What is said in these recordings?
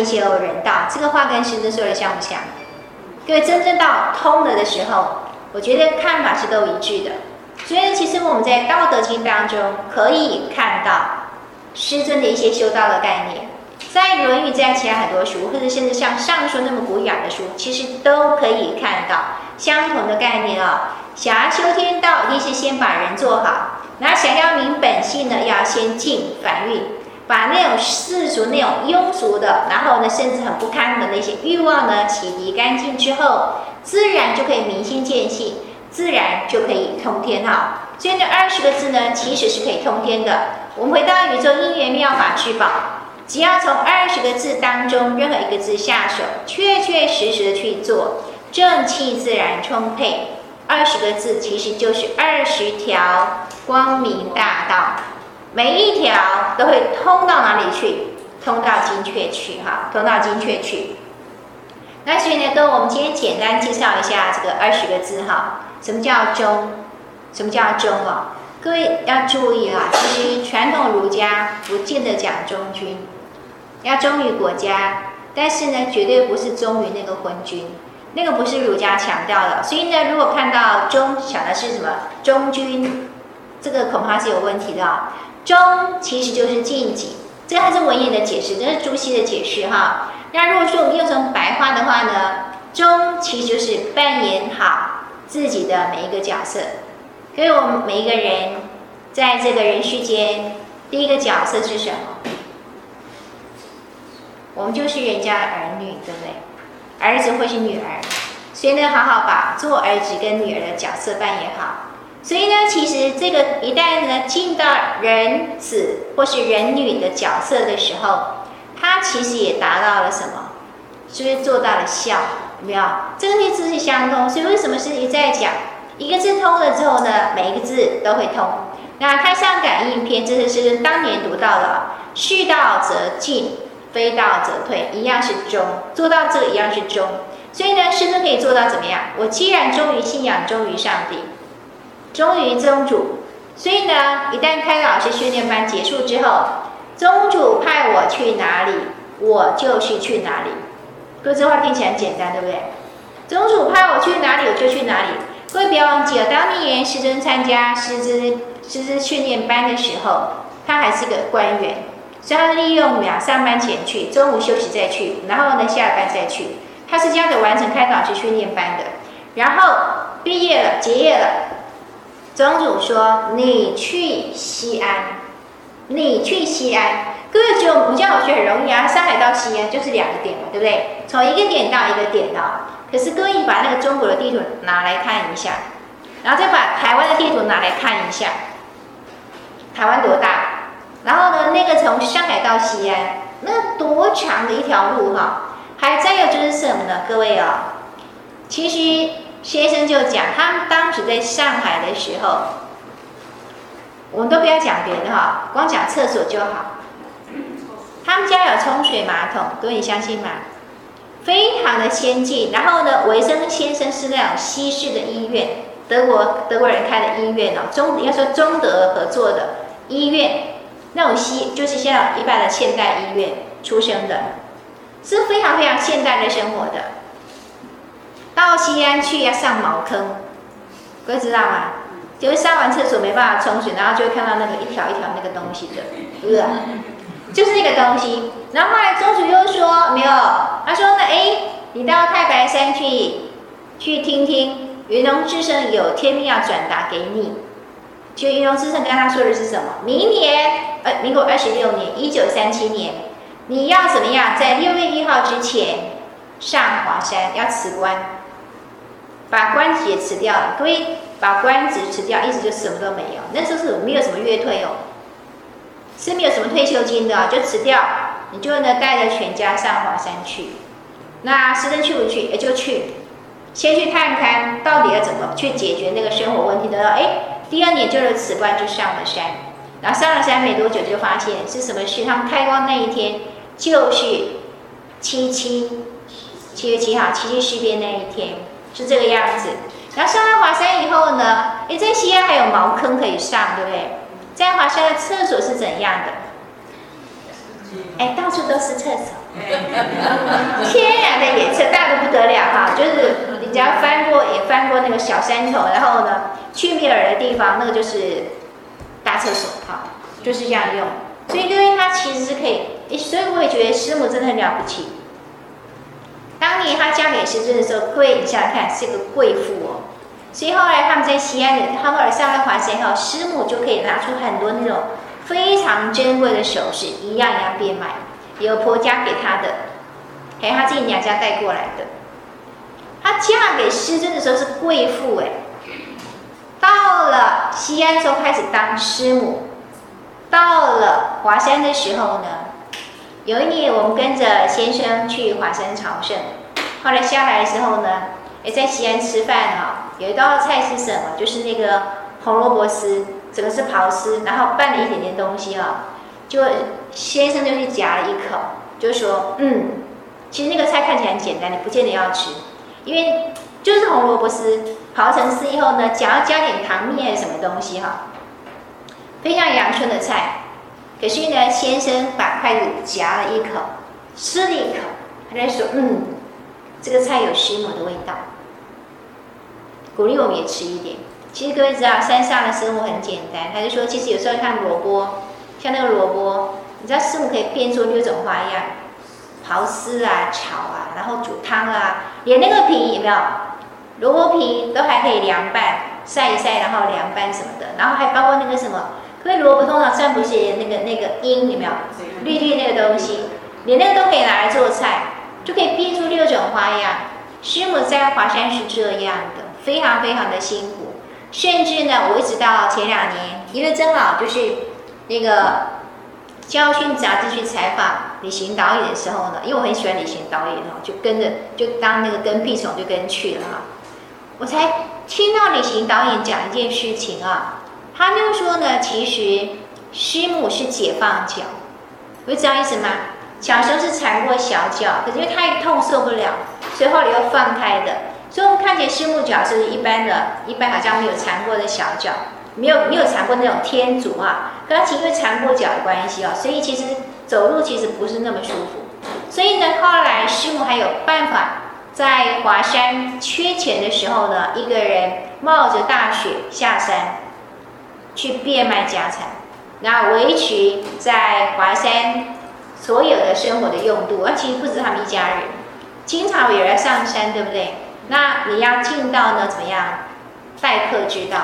一定要先修人道。这个话跟师尊说的像不像？各位真正到通了的时候，我觉得看法是都一致的。所以其实我们在《道德经》当中可以看到师尊的一些修道的概念，在《论语》在其他很多书，或者甚至像《尚书》那么古雅的书，其实都可以看到相同的概念啊、想要修天道，一定是先把人做好；那想要明本性呢，要先净反蕴，把那种世俗、那种庸俗的，然后呢，甚至很不堪的那些欲望呢，洗涤干净之后，自然就可以明心见性。自然就可以通天哈，所以这二十个字呢，其实是可以通天的。我们回到宇宙因缘妙法至宝，只要从二十个字当中任何一个字下手，确确实实的去做，正气自然充沛。二十个字其实就是二十条光明大道，每一条都会通到哪里去？通到精确去哈，通到精确去。那所以呢，跟我们今天简单介绍一下这个二十个字哈。什么叫忠？什么叫忠啊？各位要注意啊！其实传统儒家不见得讲忠君，要忠于国家，但是呢，绝对不是忠于那个昏君，那个不是儒家强调的。所以呢，如果看到忠，想的是什么忠君，这个恐怕是有问题的啊。忠其实就是尽己，这还是文言的解释，这是朱熹的解释哈。那如果说我们用成白话的话呢，忠其实就是扮演好。自己的每一个角色，所以我们每一个人在这个人世间，第一个角色是什么？我们就是人家儿女，对不对？儿子或是女儿，所以呢，好好把做儿子跟女儿的角色扮演好。所以呢，其实这个一旦呢进到人子或是人女的角色的时候，他其实也达到了什么？就是做到了孝。有没有？这个字是相通，所以为什么是一再讲一个字通了之后呢？每一个字都会通。那《太上感应篇》这是师尊当年读到的，是道则进，非道则退，一样是忠，做到这个一样是忠。所以呢，师尊可以做到怎么样？我既然忠于信仰，忠于上帝，忠于宗主，所以呢，一旦开老师训练班结束之后，宗主派我去哪里，我就是去哪里。各位，这话听起来很简单，对不对？宗主派我去哪里，我就去哪里。各位不要忘记了，当年师尊参加师资师资训练班的时候，他还是个官员，所以他利用两上班前去，中午休息再去，然后呢下班再去。他是这样子完成开导师训练班的。然后毕业了，结业了，宗主说：“你去西安，你去西安。”各位觉得我们这样学很容易啊，上海到西安就是两个点嘛，对不对？从一个点到一个点的。可是各位，把那个中国的地图拿来看一下，然后再把台湾的地图拿来看一下，台湾多大？然后呢，那个从上海到西安，那多长的一条路哈？还再有就是什么呢？各位啊，其实先生就讲，他们当时在上海的时候，我们都不要讲别的哈，光讲厕所就好。他们家有冲水马桶，各位你相信吗？非常的先进。然后呢，维生先生是那种西式的医院，德国德国人开的医院哦，中应该说中德合作的医院，那种西就是像一般的现代医院出生的，是非常非常现代的生活的。到西安去要上茅坑，各位知道吗？就是上完厕所没办法冲水，然后就会看到那个一条一条那个东西的，对不对？就是那个东西，然后后来宗主又说没有，他说那，哎，你到太白山去，去听听，云龙之圣有天命要转达给你。就云龙之圣跟他说的是什么？明年，呃，民国二十六年，一九三七年，你要怎么样？在六月一号之前上华山，要辞官，把官职也辞掉了。各位，把官职辞掉，意思就什么都没有。那时候是没有什么月退哦。是没有什么退休金的，就辞掉，你就呢带着全家上华山去。那师尊去不去？也就去，先去看看到底要怎么去解决那个生活问题的。哎，第二年就是辞官就上了山，然后上了山没多久就发现是什么事？他们开光那一天就是七七七月七号七七事变那一天，是这个样子。然后上了华山以后呢，哎，在西安还有茅坑可以上，对不对？在华山的厕所是怎样的？哎，到处都是厕所，天然的颜色大的不得了哈！就是你只要翻过也翻过那个小山头，然后呢，去米尔的地方那个就是大厕所哈，就是这样用。所以因为它其实是可以，所以我也觉得师母真的很了不起。年她嫁给师尊的时候，贵，你想想看，是个贵妇哦。所以后来他们在西安的，他后来上了华山后，师母就可以拿出很多那种非常珍贵的首饰，一样一样变卖，有婆家给她的，还有她自己娘家带过来的。她嫁给师尊的时候是贵妇哎，到了西安的时候开始当师母，到了华山的时候呢，有一年我们跟着先生去华山朝圣，后来下来的时候呢。也在西安吃饭哈，有一道菜是什么？就是那个红萝卜丝，整个是刨丝，然后拌了一点点东西啊。就先生就去夹了一口，就说：“嗯，其实那个菜看起来很简单，你不见得要吃，因为就是红萝卜丝刨成丝以后呢，只要加点糖蜜还是什么东西哈，非常阳春的菜。可是呢，先生把筷子夹了一口，吃了一口，他在说：嗯，这个菜有师母的味道。”鼓励我们也吃一点。其实各位知道，山上的生活很简单。他就说，其实有时候看萝卜，像那个萝卜，你知道师母可以变出六种花样，刨丝啊、炒啊，然后煮汤啊，连那个皮有没有？萝卜皮都还可以凉拌，晒一晒，然后凉拌什么的。然后还包括那个什么，各位萝卜通常上不是那个那个缨有没有？绿绿那个东西，连那个都可以拿来做菜，就可以变出六种花样。师母在华山是这样的。非常非常的辛苦，甚至呢，我一直到前两年，因为正好就是那个教训杂志去采访旅行导演的时候呢，因为我很喜欢旅行导演哦，就跟着就当那个跟屁虫就跟去了，我才听到旅行导演讲一件事情啊，他就说呢，其实师母是解放脚，会知道意思吗？小时候是缠过小脚，可是因为太痛受不了，所以后来又放开的。所以我们看见师母脚是一般的，一般好像没有缠过的小脚，没有没有缠过那种天竺啊。可是因为缠过脚的关系啊，所以其实走路其实不是那么舒服。所以呢，后来师母还有办法，在华山缺钱的时候呢，一个人冒着大雪下山，去变卖家产，然后维持在华山所有的生活的用度。而其实不止他们一家人，经常有人上山，对不对？那你要进到呢？怎么样？待客之道。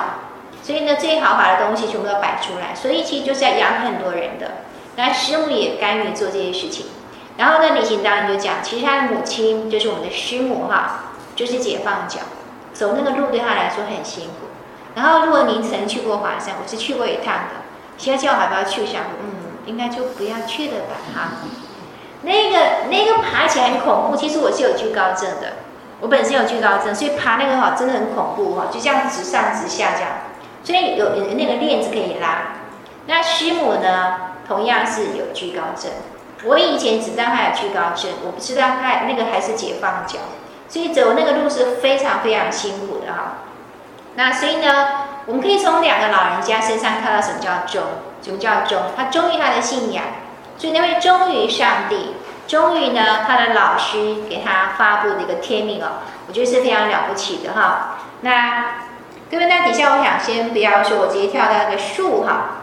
所以呢，最豪华的东西全部都摆出来。所以其实就是要养很多人的。那师母也甘愿做这些事情。然后呢，李行当然就讲，其实他的母亲就是我们的师母哈，就是解放脚，走那个路对他来说很辛苦。然后如果您曾去过华山，我是去过一趟的。现在叫我还不要去，想嗯，应该就不要去了吧哈。那个那个爬起来很恐怖，其实我是有惧高症的。我本身有惧高症，所以爬那个哈真的很恐怖哈，就这样直上直下这样，所以有那个链子可以拉。那师母呢，同样是有惧高症。我以前只知道他有惧高症，我不知道他那个还是解放脚，所以走那个路是非常非常辛苦的哈。那所以呢，我们可以从两个老人家身上看到什么叫重，什么叫忠？他忠于他的信仰，所以那位忠于上帝。忠于呢，他的老师给他发布的一个天命哦，我觉得是非常了不起的哈。那各位，那底下我想先不要说，我直接跳到那个树哈。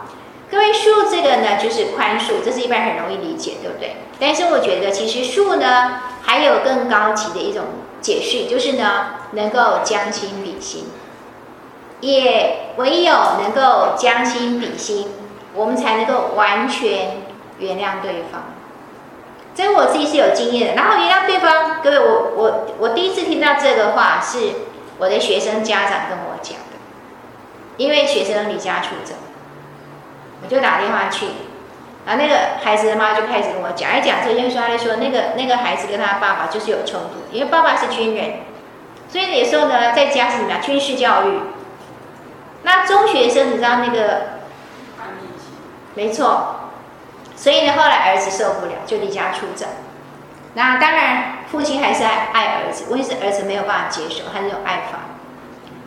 各位树这个呢，就是宽恕，这是一般很容易理解，对不对？但是我觉得其实树呢，还有更高级的一种解释，就是呢，能够将心比心。也唯有能够将心比心，我们才能够完全原谅对方。这个我自己是有经验的，然后原谅对方，各位，我我我第一次听到这个话是我的学生家长跟我讲的，因为学生离家出走，我就打电话去，然后那个孩子的妈就开始跟我讲，一讲这就说，他就说那个那个孩子跟他爸爸就是有冲突，因为爸爸是军人，所以有时候呢在家是什么？军事教育，那中学生你知道那个，没错。所以呢，后来儿子受不了，就离家出走。那当然，父亲还是爱爱儿子，问题是儿子没有办法接受他这种爱法。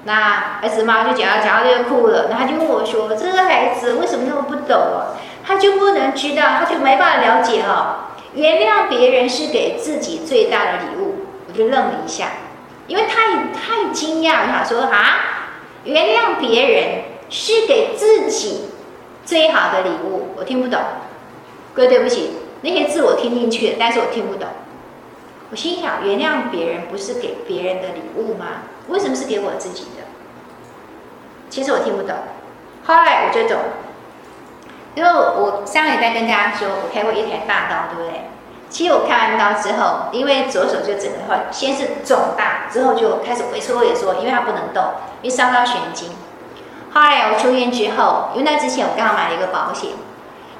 那儿子妈就讲，讲到这个哭了，那他就问我说：“这个孩子为什么那么不懂哦，他就不能知道，他就没办法了解哦。原谅别人是给自己最大的礼物，我就愣了一下，因为太太惊讶了，他说啊，原谅别人是给自己最好的礼物，我听不懂。各位对不起，那些字我听进去，但是我听不懂。我心想，原谅别人不是给别人的礼物吗？为什么是给我自己的？其实我听不懂。后来我就懂，因为我上礼拜跟大家说，我开过一台大刀，对不对？其实我开完刀之后，因为左手就整个话，先是肿大，之后就开始萎缩萎缩，因为它不能动，因为伤到神经。后来我出院之后，因为那之前我刚好买了一个保险，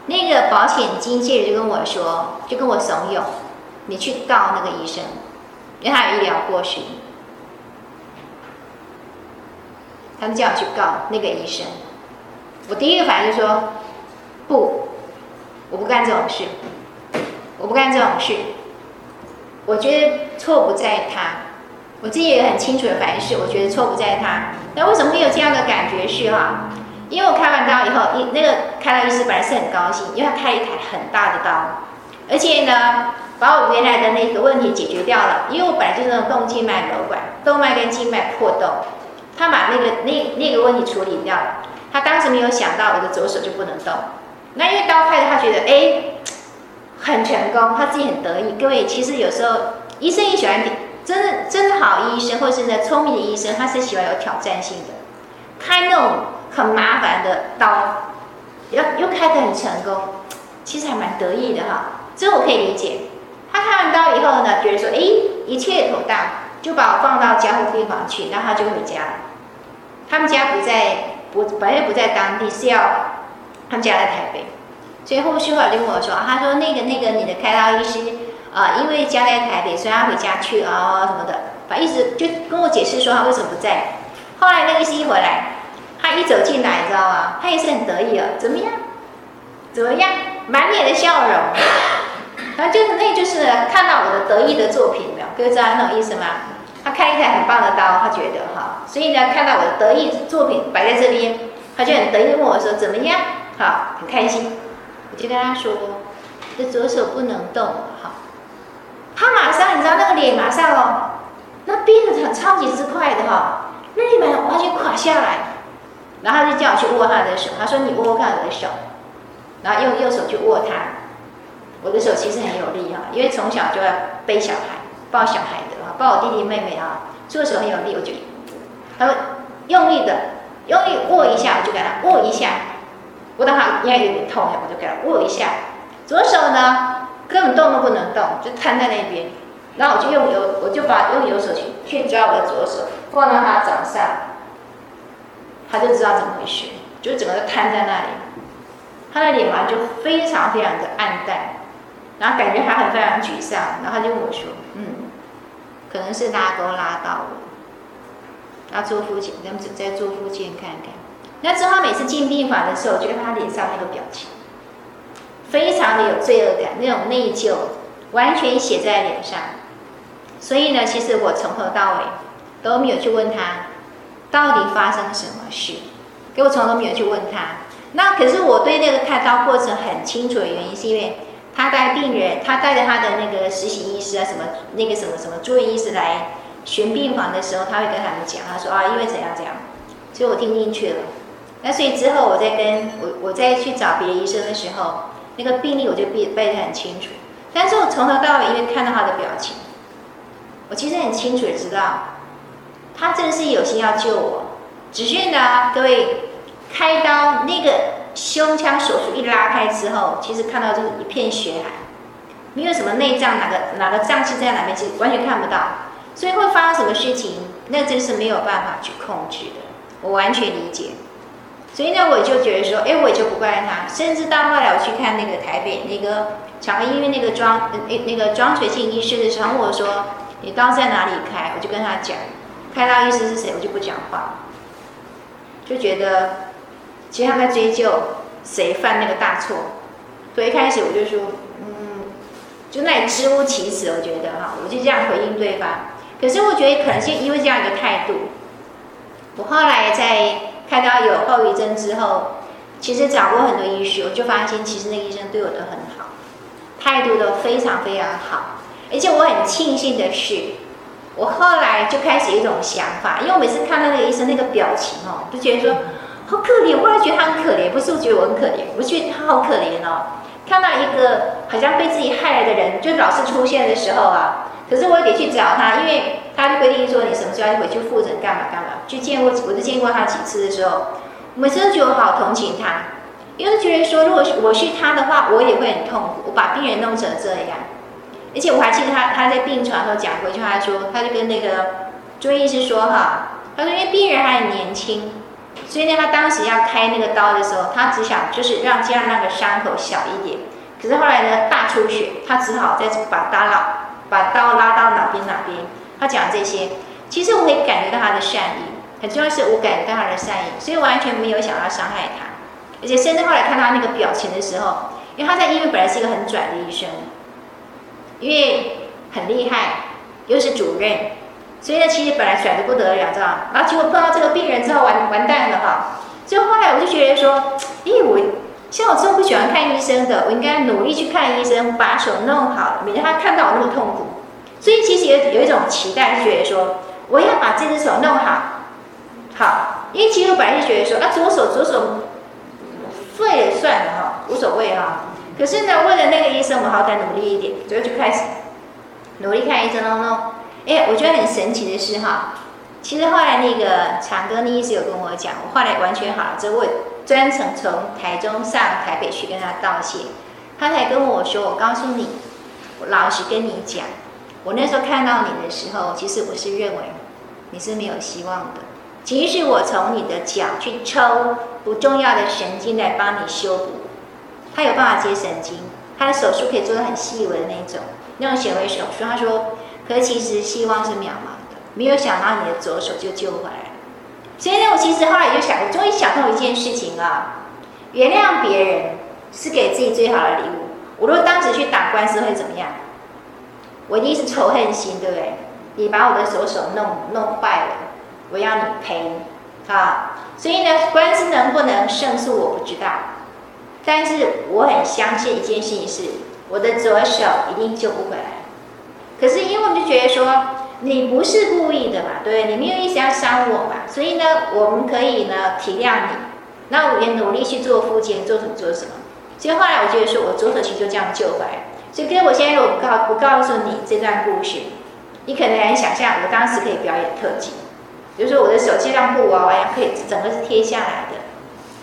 那个保险经纪人就跟我说，就跟我怂恿，你去告那个医生，因为他有医疗过失。他们叫我去告那个医生。我第一个反应就说，不，我不干这种事，我不干这种事。我觉得错不在他，我自己也很清楚的反应是，我觉得错不在他。那为什么会有这样的感觉是哈？因为我开完刀以后，一那个开刀医师本来是很高兴，因为他开一台很大的刀，而且呢，把我原来的那个问题解决掉了。因为我本来就是那种动静脉瘘管，动脉跟静脉破洞，他把那个那那个问题处理掉了。他当时没有想到我的左手就不能动，那因为刀开的，他觉得哎，很成功，他自己很得意。各位，其实有时候医生也喜欢，真的真的好医生或者是呢聪明的医生，他是喜欢有挑战性的，开那种很麻烦的刀，又又开得很成功，其实还蛮得意的哈。这我可以理解。他开完刀以后呢，觉得说哎，一切妥当，就把我放到加护病房去，然后他就回家了。他们家不在。不本来不在当地，是要他们家在台北，所以后续后来就跟我说，他说那个那个你的开刀医师啊、因为家在台北，所以他回家去啊、哦、什么的，反正意思就跟我解释说他为什么不在。后来那个医回来，他一走进来，你知道吗？他也是很得意哦，怎么样？怎么样？满脸的笑容，然后就是那就是看到我的得意的作品没有？各位知道那种意思吗？他开一台很棒的刀，他觉得哈，所以呢，看到我的得意作品摆在这边，他就很得意问我说：“怎么样？”好，很开心。我就跟他说：“这左手不能动。”好，他马上你知道那个脸马上哦，那变得很超级之快的哈，那脸完全垮下来，然后他就叫我去握他的手，他说：“你握握看我的手。”然后用右手去握他，我的手其实很有力哈，因为从小就要背小孩、抱小孩的。抱我弟弟妹妹啊，做的时候很有力，我就他说用力的用力握一下，我就给他握一下，握到他应该有点痛，我就给他握一下。左手呢根本动都不能动，就瘫在那边。然后我就用右，我就把用右手去去抓我的左手，放到他掌上，他就知道怎么回事，就整个都瘫在那里。他的脸嘛就非常非常的暗淡，然后感觉他很非常沮丧，然后他就跟我说，嗯。可能是拉钩拉到了，要做复健，咱们再做复健看看。那之后他每次进病房的时候，我觉得他脸上那个表情，非常的有罪恶感，那种内疚完全写在脸上。所以呢，其实我从头到尾都没有去问他到底发生什么事，给我从头都没有去问他。那可是我对那个开刀过程很清楚的原因，是因为。他带病人，他带着他的那个实习医师啊，什么那个什么什么住院医师来巡病房的时候，他会跟他们讲，他说啊，因为怎样怎样，所以我听进去了。那所以之后我再跟我我再去找别的医生的时候，那个病历我就背背得很清楚。但是我从头到尾因为看到他的表情，我其实很清楚的知道，他真的是有心要救我。只是呢，各位开刀那个。胸腔手术一拉开之后，其实看到就是一片血海，没有什么内脏，哪个哪个脏器在哪边，其实完全看不到。所以会发生什么事情，那真是没有办法去控制的。我完全理解。所以呢，我就觉得说，哎，我就不怪他。甚至到后来我去看那个台北那个长庚医院那个庄那那个庄垂庆医师的时候，我说：“你刀在哪里开？”我就跟他讲，开刀医师是谁，我就不讲话，就觉得。其实他在追究谁犯那个大错，所以一开始我就说，嗯，就那里支吾其词，我觉得哈，我就这样回应对方。可是我觉得可能是因为这样一个态度，我后来在看到有后遗症之后，其实找过很多医师，我就发现其实那个医生对我都很好，态度都非常非常好。而且我很庆幸的是，我后来就开始一种想法，因为我每次看到那个医生那个表情哦，就觉得说好可怜。我后来觉得他很可怜，不是我觉得我很可怜，我觉得他好可怜哦。看到一个好像被自己害了的人，就老是出现的时候啊，可是我也得去找他，因为他就规定说你什么时候要回去复诊干嘛干嘛。去见过，我就见过他几次的时候。我每次都觉得好同情他，因为觉得说，如果我是他的话，我也会很痛苦。我把病人弄成这样，而且我还记得他他在病床上讲过一句话，说他就跟那个中医师说哈，他说因为病人还很年轻，所以呢，他当时要开那个刀的时候，他只想就是让这样那个伤口小一点。可是后来呢，大出血，他只好再把刀拉把刀拉到哪边哪边。他讲这些，其实我可以感觉到他的善意。很重要是我感觉到他的善意，所以完全没有想要伤害他，而且甚至后来看他那个表情的时候，因为他在医院本来是一个很拽的医生，因为很厉害，又是主任，所以呢，其实本来拽得不得了，知道吗？然后结果碰到这个病人之后，完完蛋了哈。所以后来我就觉得说，咦，我像我这么不喜欢看医生的，我应该努力去看医生，把手弄好，免得他看到我那么痛苦。所以其实有有一种期待，觉得说我要把这只手弄好。好，因为其实我本来就觉得说，啊，左手左手废了算了哈，无所谓哈。可是呢，为了那个医生，我好歹努力一点，所以就开始努力看医生喽喽。哎，我觉得很神奇的是哈，其实后来那个长庚的医师有跟我讲，我后来完全好了之后，我专程从台中上台北去跟他道谢，他才跟我说，我告诉你，我老实跟你讲，我那时候看到你的时候，其实我是认为你是没有希望的。其实是我从你的脚去抽不重要的神经来帮你修补，他有办法接神经，他的手术可以做得很细微的那种，那种显微手术。他说，可是其实希望是渺茫的，没有想到你的左手就救回来。所以呢，我其实后来就想，我终于想通一件事情啊，原谅别人是给自己最好的礼物。我如果当时去打官司会怎么样？我一定是仇恨心，对不对？你把我的左手弄弄坏了。我要你赔，啊，所以呢，官司能不能胜诉我不知道，但是我很相信一件事情是，我的左手一定救不回来。可是因为我们就觉得说，你不是故意的嘛，对，你没有意思要伤我嘛，所以呢，我们可以呢体谅你，那我也努力去做复健，做什么做什么。所以后来我觉得说，我左手其实就这样救回来。所以跟我现在我不告不告诉你这段故事，你可能难想象我当时可以表演特技。比如说我的手机像布娃娃一样，可以整个是贴下来的。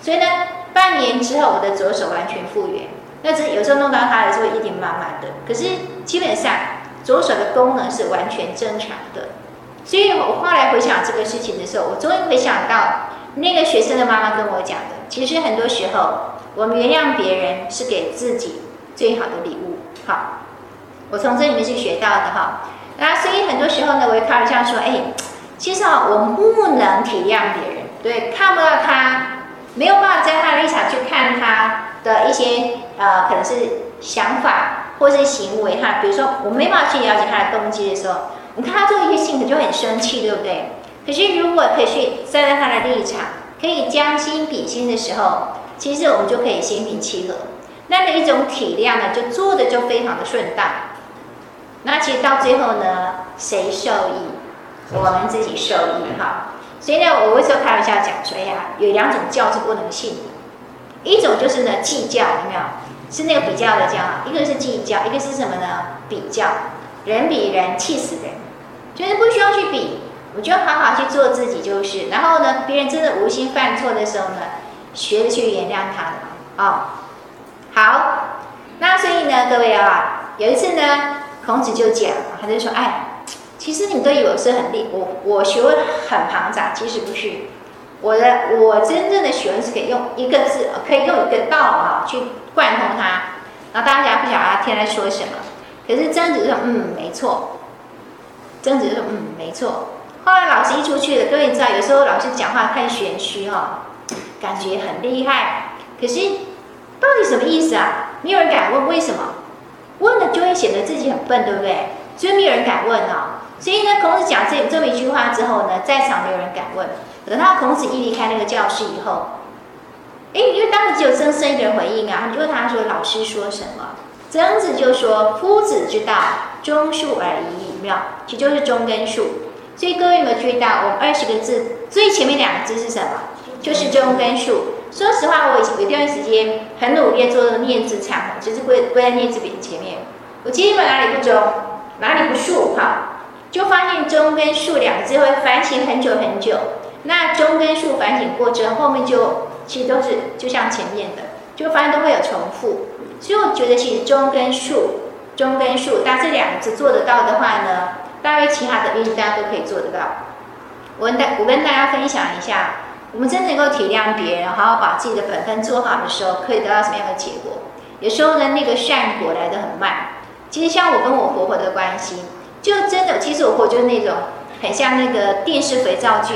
所以呢，半年之后我的左手完全复原。那只有时候弄到它的时候一点慢慢的，可是基本上左手的功能是完全正常的。所以我后来回想这个事情的时候，我终于回想到那个学生的妈妈跟我讲的，其实很多时候我们原谅别人是给自己最好的礼物。好，我从这里面是学到的哈。那所以很多时候呢，我会开玩笑说，哎。其实啊，我们不能体谅别人，对，看不到他，没有办法在他的立场去看他的一些呃，可能是想法或是行为哈。比如说，我没办法去了解他的动机的时候，你看他做一些性格就很生气，对不对？可是如果可以去站在他的立场，可以将心比心的时候，其实我们就可以心平气和。那么一种体谅呢，就做的就非常的顺当。那其实到最后呢，谁受益？我们自己受益哈，所以呢，我为什么开玩笑讲说，哎呀，有两种教是不能信的，一种就是呢计较，有没有？是那个比较的较，一个是计较，一个是什么呢？比较，人比人气死人，就是不需要去比，我就好好去做自己就是。然后呢，别人真的无心犯错的时候呢，学着去原谅他的哦。好，那所以呢，各位啊，有一次呢，孔子就讲，他就说，哎。其实你们都以为我是很厉，我我学问很庞杂，其实不是。我的我真正的学问是可以用一个字，可以用一个道啊去贯通它。然后大家不晓得他天在说什么，可是曾子说嗯没错。曾子说嗯没错。后来老师一出去了，各位你知道，有时候老师讲话太玄虚哈，感觉很厉害，可是到底什么意思啊？没有人敢问为什么，问了就会显得自己很笨，对不对？所以没有人敢问啊。所以呢，孔子讲这这么一句话之后呢，在场没有人敢问。等到孔子一离开那个教室以后，哎，因为当时只有曾生一个人回应啊，就问他说：“老师说什么？”曾子就说：“夫子之道，忠恕而已矣妙，其就是忠跟恕。所以各位有没有注意到，我们二十个字最前面两个字是什么？就是忠跟恕。说实话，我以前有一段时间很努力做念字忏悔，就是归归在念字笔前面。我基本哪里不忠，哪里不恕，哈，就发现忠跟恕两个字会反省很久很久。那中根树反省过之后，后面就其实都是就像前面的，就发现都会有重复。所以我觉得，其实忠跟恕，忠跟恕，但这两个字做得到的话呢，大约其他的运大家都可以做得到。我跟大我跟大家分享一下，我们真的能够体谅别人，好好把自己的本分做好的时候，可以得到什么样的结果？有时候呢，那个善果来得很慢。其实像我跟我婆婆的关系，就真的，其实我婆婆就是那种很像那个电视肥皂剧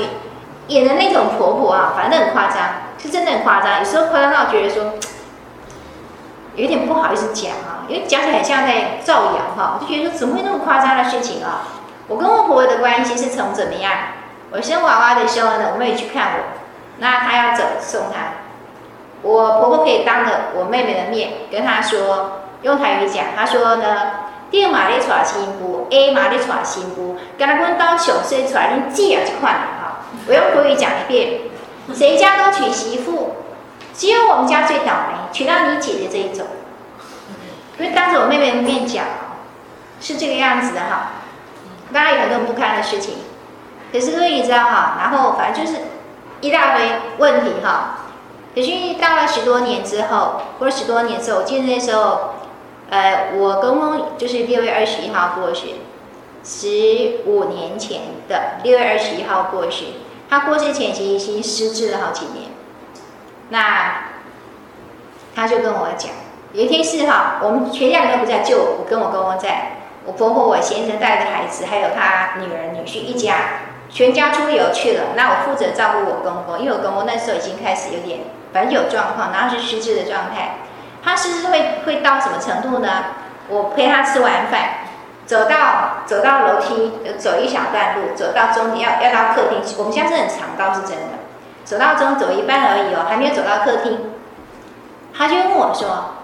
演的那种婆婆啊，反正很夸张，是真的很夸张。有时候夸张到觉得说。有点不好意思讲啊，因为讲起来很像在造谣哈，我就觉得说怎么会那么夸张的事情啊？我跟我婆婆的关系是从怎么样？我生娃娃的时候呢，我妹去看我，那她要走送她，我婆婆可以当着我妹妹的面跟她说，用台语讲，她说呢，爹妈咧娶新妇，A 妈咧娶新妇，跟她讲到小岁出来，你记啊这块哈，我用国语讲一遍，谁家都娶媳妇。只有我们家最倒霉，娶到你姐姐这一种。因为当着我妹妹的面讲，是这个样子的哈。当然有很多不堪的事情，可是各位你知道哈，然后反正就是一大堆问题哈。可是到了十多年之后，或者十多年之后，我记得那时候，呃，我公公就是六月二十一号过世，十五年前的六月二十一号过世。他过世前其实已经失智了好几年。那他就跟我讲，有一天是哈，我们全家人都不在，就我跟我公公在，我婆婆、我先生带着孩子，还有他女儿、女婿一家，全家出游去了。那我负责照顾我公公，因为我公公那时候已经开始有点，反正有状况，然后是失智的状态。他失智会会到什么程度呢？我陪他吃完饭，走到走到楼梯，走一小段路，走到中要要到客厅，我们现在是很长，倒是真的。走到中走一半而已哦，还没有走到客厅，他就问我说：“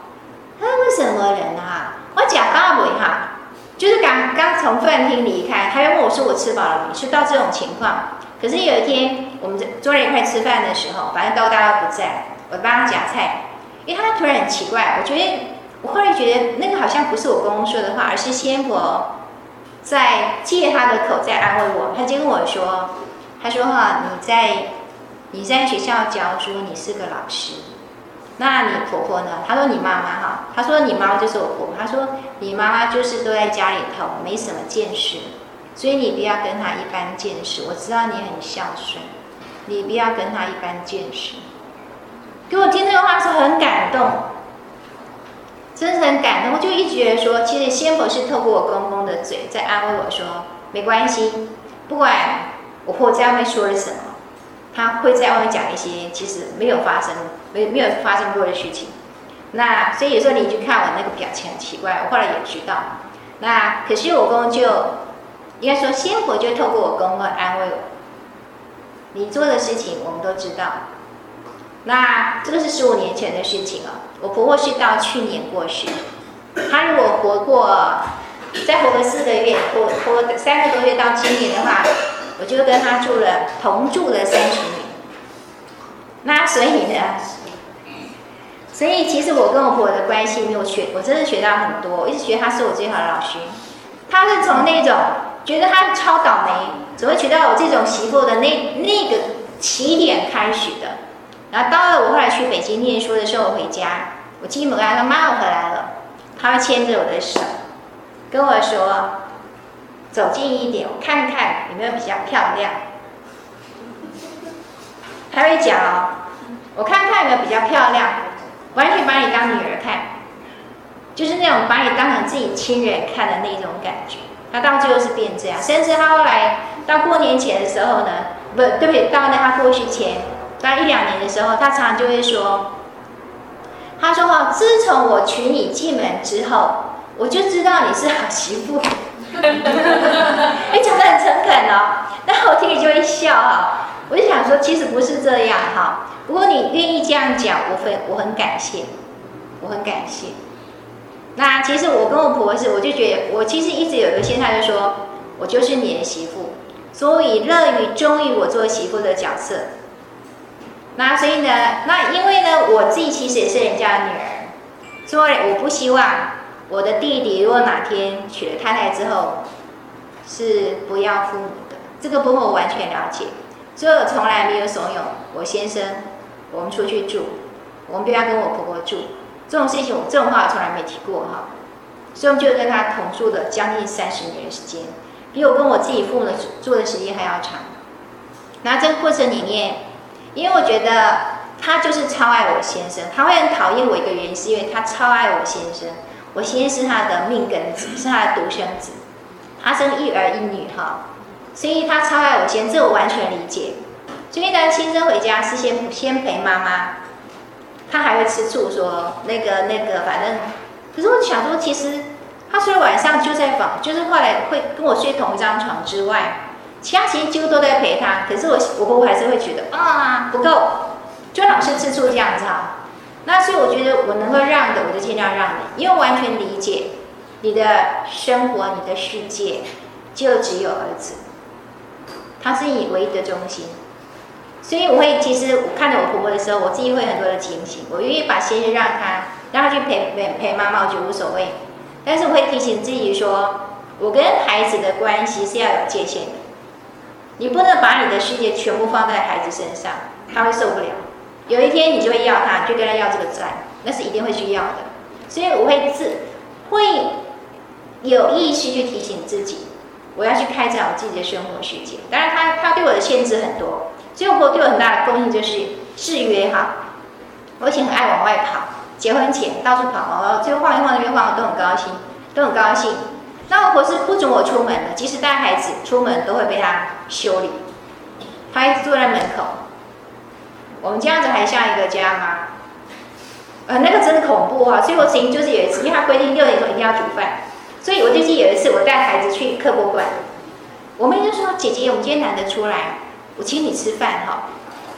他为什么人啊？”我讲阿伟哈，就是刚刚从饭厅离开，他又问我说：“我吃饱了没？”是到这种情况。可是有一天我们坐在一块吃饭的时候，反正都大家不在，我帮他夹菜，因为他突然很奇怪，我觉得我后来觉得那个好像不是我公公说的话，而是仙婆在借他的口在安慰我。他就跟我说：“他说哈，你在。”你在学校教书，你是个老师，那你婆婆呢？她说你妈妈哈，她说你妈妈就是我婆婆。她说你妈妈就是都在家里头，没什么见识，所以你不要跟她一般见识。我知道你很孝顺，你不要跟她一般见识。给我听这个话是很感动，真是很感动。我就一直觉得说，其实仙佛是透过我公公的嘴在安慰我说，没关系，不管我婆在外面说了什么。他会在外面讲一些其实没有发生、没没有发生过的事情。那所以有时候你去看我那个表情很奇怪，我后来也知道。那可是我公公就应该说，仙佛就透过我公公安慰我。你做的事情我们都知道。那这个是十五年前的事情了。我婆婆是到去年过世，她如果活过再活个四个月，活活三个多月到今年的话。我就跟她住了，同住了三十年。那所以呢，所以其实我跟我婆婆的关系没有学，我真的学到很多。我一直觉得他是我最好的老师。他是从那种觉得他超倒霉，怎么会娶到我这种媳妇的那那个起点开始的。然后到了我后来去北京念书的时候，我回家，我进门跟他说：“妈，我回来了。”他会牵着我的手，跟我说。走近一点，我看看有没有比较漂亮。他会讲哦，我看看有没有比较漂亮，完全把你当女儿看，就是那种把你当成自己亲人看的那种感觉。他到最后是变这样，甚至他后来到过年前的时候呢，不对不对，到那他过去前，大概一两年的时候，他常常就会说，他说哈，自从我娶你进门之后，我就知道你是好媳妇。哎，讲得很诚恳哦，那我听你就会笑哈。我就想说，其实不是这样哈。不过你愿意这样讲，我很我很感谢，我很感谢。那其实我跟我婆婆是，我就觉得我其实一直有一个心态，就是说我就是你的媳妇，所以乐于忠于我做媳妇的角色。那所以呢，那因为呢，我自己其实也是人家的女儿，所以我不希望我的弟弟如果哪天娶了太太之后是不要父母的，这个婆婆我完全了解，所以我从来没有怂恿我先生我们出去住，我们不要跟我婆婆住，这种事情我这种话我从来没提过哈，所以我们就跟他同住了将近三十年的时间，比我跟我自己父母的住的时间还要长。那这个过程里面。因为我觉得他就是超爱我先生，他会很讨厌我一个原因，是因为他超爱我先生。我先生是他的命根子，是他的独生子，他生一儿一女哈，所以他超爱我先生，这我完全理解。所以呢，亲生回家是先先陪妈妈，他还会吃醋说那个那个，反正，可是我想说，其实他除了晚上就在房，就是后来会跟我睡同一张床之外。其他其实几乎都在陪他，可是我我婆婆还是会觉得啊不够，就老是吃醋这样子哈。那所以我觉得我能够让的，我就尽量让的，因为完全理解你的生活，你的世界就只有儿子，他是你唯一的中心。所以我会其实我看着我婆婆的时候，我自己会很多的警醒，我愿意把先生让她让她去陪陪陪妈妈，我觉得无所谓。但是我会提醒自己说，我跟孩子的关系是要有界限的。你不能把你的世界全部放在孩子身上，他会受不了。有一天你就会要他，就跟他要这个债，那是一定会去要的。所以我会自会有意识去提醒自己，我要去开展我自己的生活世界。当然他，他对我的限制很多，所以我婆婆对我很大的贡献就是制约哈。我以前很爱往外跑，结婚前到处跑，哦，就晃一晃那边晃，我都很高兴，都很高兴。那我婆是不准我出门的，即使带孩子出门都会被他修理。他一直坐在门口。我们这样子还像一个家吗？呃，那个真的恐怖啊！所以我曾经就是有一次，因为他规定六点钟一定要煮饭，所以我就记得有一次我带孩子去客博馆，我妹就说：“姐姐，我们今天难得出来，我请你吃饭哈。”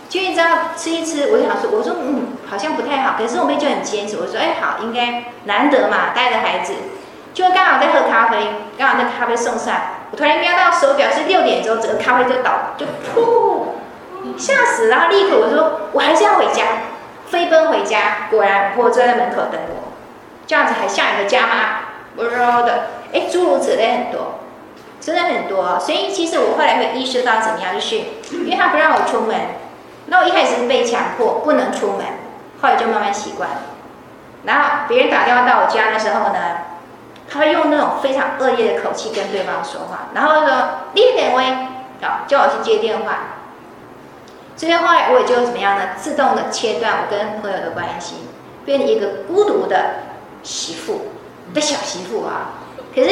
就你知道吃一吃，我就想说，我说嗯，好像不太好。可是我妹就很坚持，我说：“哎，好，应该难得嘛，带着孩子。”就刚好在喝咖啡，刚好那咖啡送上，我突然瞄到手表是六点钟，整个咖啡就倒，就噗，吓死！然后立刻我说我还是要回家，飞奔回家。果然我坐在门口等我，这样子还像一个家吗？不知的，哎，诸如此类很多，真的很多。所以其实我后来会意识到怎么样，就是因为他不让我出门，那我一开始是被强迫不能出门，后来就慢慢习惯了。然后别人打电话到我家的时候呢，他会用那种非常恶劣的口气跟对方说话，然后说你点威，啊，叫我去接电话。这些话我也就怎么样呢？自动的切断我跟朋友的关系，变成一个孤独的媳妇的小媳妇啊。可是，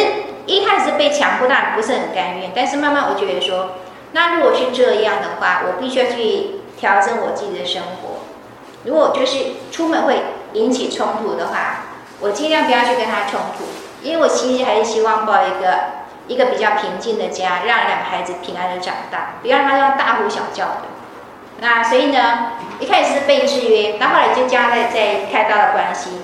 一开始被强迫，当然不是很甘愿。但是慢慢我觉得说，那如果是这样的话，我必须要去调整我自己的生活。如果就是出门会引起冲突的话，我尽量不要去跟他冲突。因为我其实还是希望抱一个一个比较平静的家，让两个孩子平安的长大，不要让他这样大呼小叫的。那所以呢，一开始是被制约，到后来就加在在太大的关系。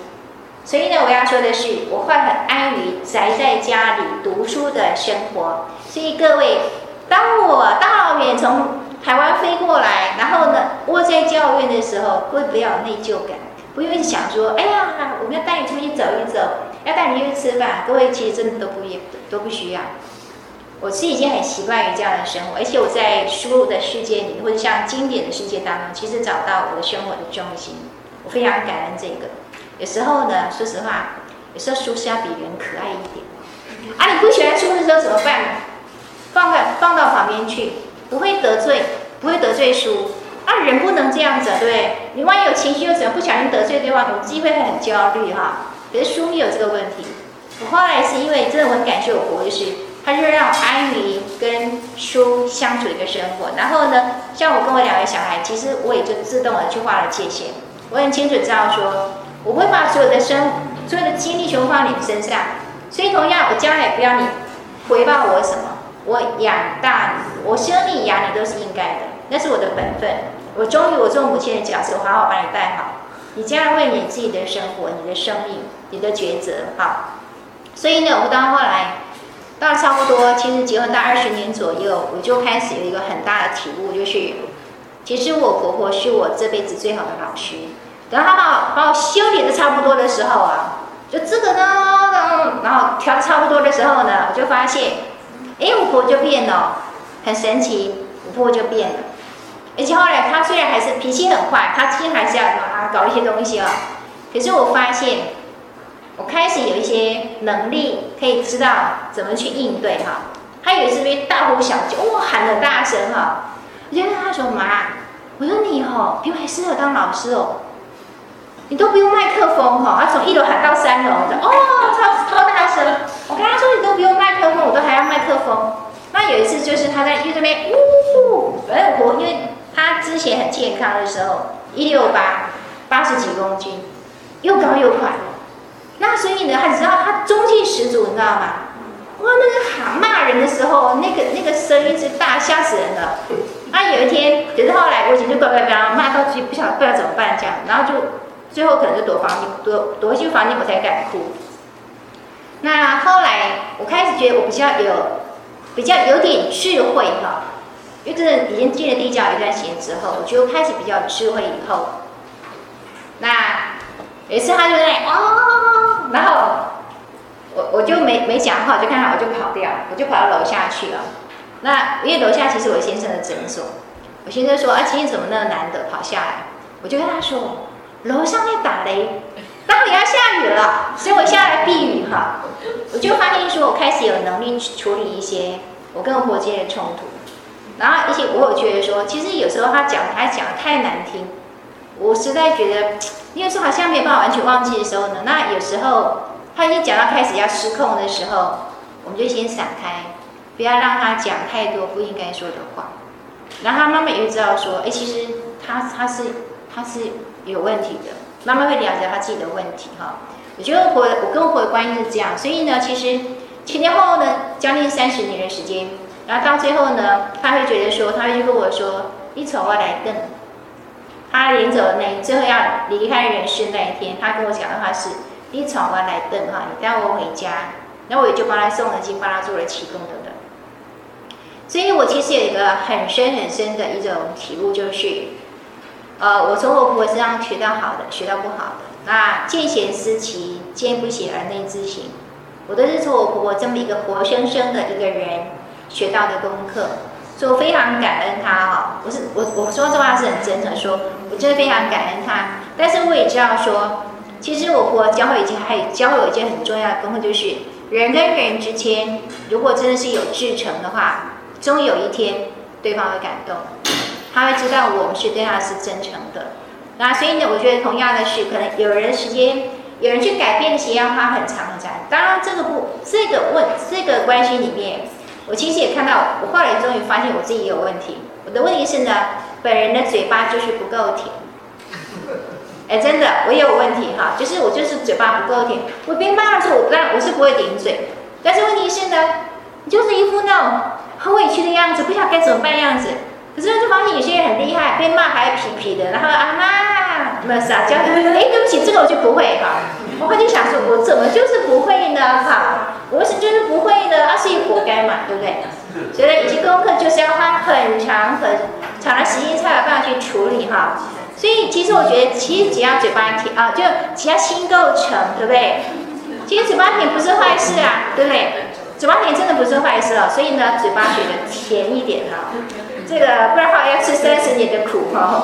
所以呢，我要说的是，我会很安于宅在家里读书的生活。所以各位，当我大老远从台湾飞过来，然后呢窝在教院的时候，会不要有内疚感，不用想说，哎呀，我们要带你出去走一走。要带你去吃饭，各位其实真的都不也都不需要。我是已经很习惯于这样的生活，而且我在书的世界里，或者像经典的世界当中，其实找到我的生活的重心。我非常感恩这个。有时候呢，说实话，有时候书是要比人可爱一点。啊，你不喜欢书的时候怎么办？放在放到旁边去，不会得罪，不会得罪书。啊，人不能这样子，对，你万一有情绪又怎么不小心得罪对方，我自己会很焦虑哈。可是书没有这个问题，我后来是因为真的我很感谢我婆婆，就是她就让我安于跟书相处的一个生活。然后呢，像我跟我两个小孩，其实我也就自动的去画了界限。我很清楚知道说，我会把所有的生所有的精力全部放在你身上。所以同样，我将来也不要你回报我什么，我养大你，我生你养你都是应该的。那是我的本分。我终于我做母亲的角色，好好把你带好。你将来为你自己的生活、你的生命、你的抉择，好。所以呢，我到后来到了差不多，其实结婚到二十年左右，我就开始有一个很大的体悟，就是其实我婆婆是我这辈子最好的老师。等她把我把我修理的差不多的时候啊，就这个呢，然后调的差不多的时候呢，我就发现，哎，我婆婆就变了，很神奇，我婆婆就变了。而且后来他虽然还是脾气很坏，他今天还是要啊搞一些东西哦，可是我发现，我开始有一些能力，可以知道怎么去应对哈。他有一次被大呼小叫，哇，喊得大声哈，我就跟他说妈，我说你哦，比我还适合当老师哦。你都不用麦克风哈，他从一楼喊到三楼，哦，超超大声。我跟他说你都不用麦克风，我都还要麦克风。那有一次就是他在医院这边，呜，反正我因为他之前很健康的时候，一六八，八十几公斤，又高又快。那所以呢，他知道他中气十足，你知道吗？哇，那个喊骂人的时候，那个那个声音是大，吓死人了。那有一天，可是后来我以前就乖乖不要骂到自己不晓不知道怎么办这样，然后就。最后可能就躲房间，躲躲回去房间，我才敢哭。那后来我开始觉得我比较有，比较有点智慧哈，因为真的已经进了地教一段时间之后，我就开始比较智慧以后，那有一次他就在哦，然后我我就没没讲话，我就看到我就跑掉，我就跑到楼下去了。那因为楼下其实我先生的诊所，我先生说啊，今天怎么那么难得跑下来？我就跟他说。楼上在打雷，待会要下雨了，所以我下来避雨哈。我就发现说，我开始有能力去处理一些我跟我婆之间的冲突，然后一些我有觉得说，其实有时候他讲他讲的太难听，我实在觉得，你 有时候好像没有办法完全忘记的时候呢，那有时候他已经讲到开始要失控的时候，我们就先闪开，不要让他讲太多不应该说的话。然后他妈妈也会知道说，哎，其实他他是他是。有问题的，妈妈会了解他自己的问题哈。我觉得我婆，我跟我婆的关系是这样，所以呢，其实前前后后呢，将近三十年的时间，然后到最后呢，他会觉得说，他会跟我说，你从我来等。他临走那最后要离开人世那一天，他跟我讲的话是，你从我来等哈，你带我回家，然后我也就帮他送了经，帮他做了祈功等等。所以我其实有一个很深很深的一种体悟，就是。呃，我从我婆婆身上学到好的，学到不好的。那见贤思齐，见不贤而内自省。我都是从我婆婆这么一个活生生的一个人学到的功课，所以我非常感恩他哦。我是我我说这话是很真诚，说我真的非常感恩他。但是我也知道说，其实我婆婆教会一件，还有教会有一件很重要的功课，就是人跟人之间，如果真的是有至诚的话，终有一天对方会感动。他会知道我们是对他是真诚的，那所以呢，我觉得同样的是，可能有人时间，有人去改变，其实要花很长很长。当然，这个不，这个问，这个关系里面，我其实也看到，我后来终于发现我自己也有问题。我的问题是呢，本人的嘴巴就是不够甜。哎，真的，我也有问题哈，就是我就是嘴巴不够甜。我被骂的时候，我当然我是不会顶嘴，但是问题是呢，你就是一副那种很委屈的样子，不晓得该怎么办样子。可是就发现有些人很厉害，被骂还皮皮的，然后啊妈，那撒娇，哎，对不起，这个我就不会哈。我就想说，我怎么就是不会呢？哈，我是就是不会呢，啊，所以活该嘛，对不对？所以有些功课就是要花很长很长的时间才有办法去处理哈。所以其实我觉得，其实只要嘴巴甜啊，就只要心够诚，对不对？其实嘴巴甜不是坏事啊，对不对？嘴巴甜真的不是坏事哦。所以呢，嘴巴学的甜一点哈。这个不然的话要吃三十年的苦哈。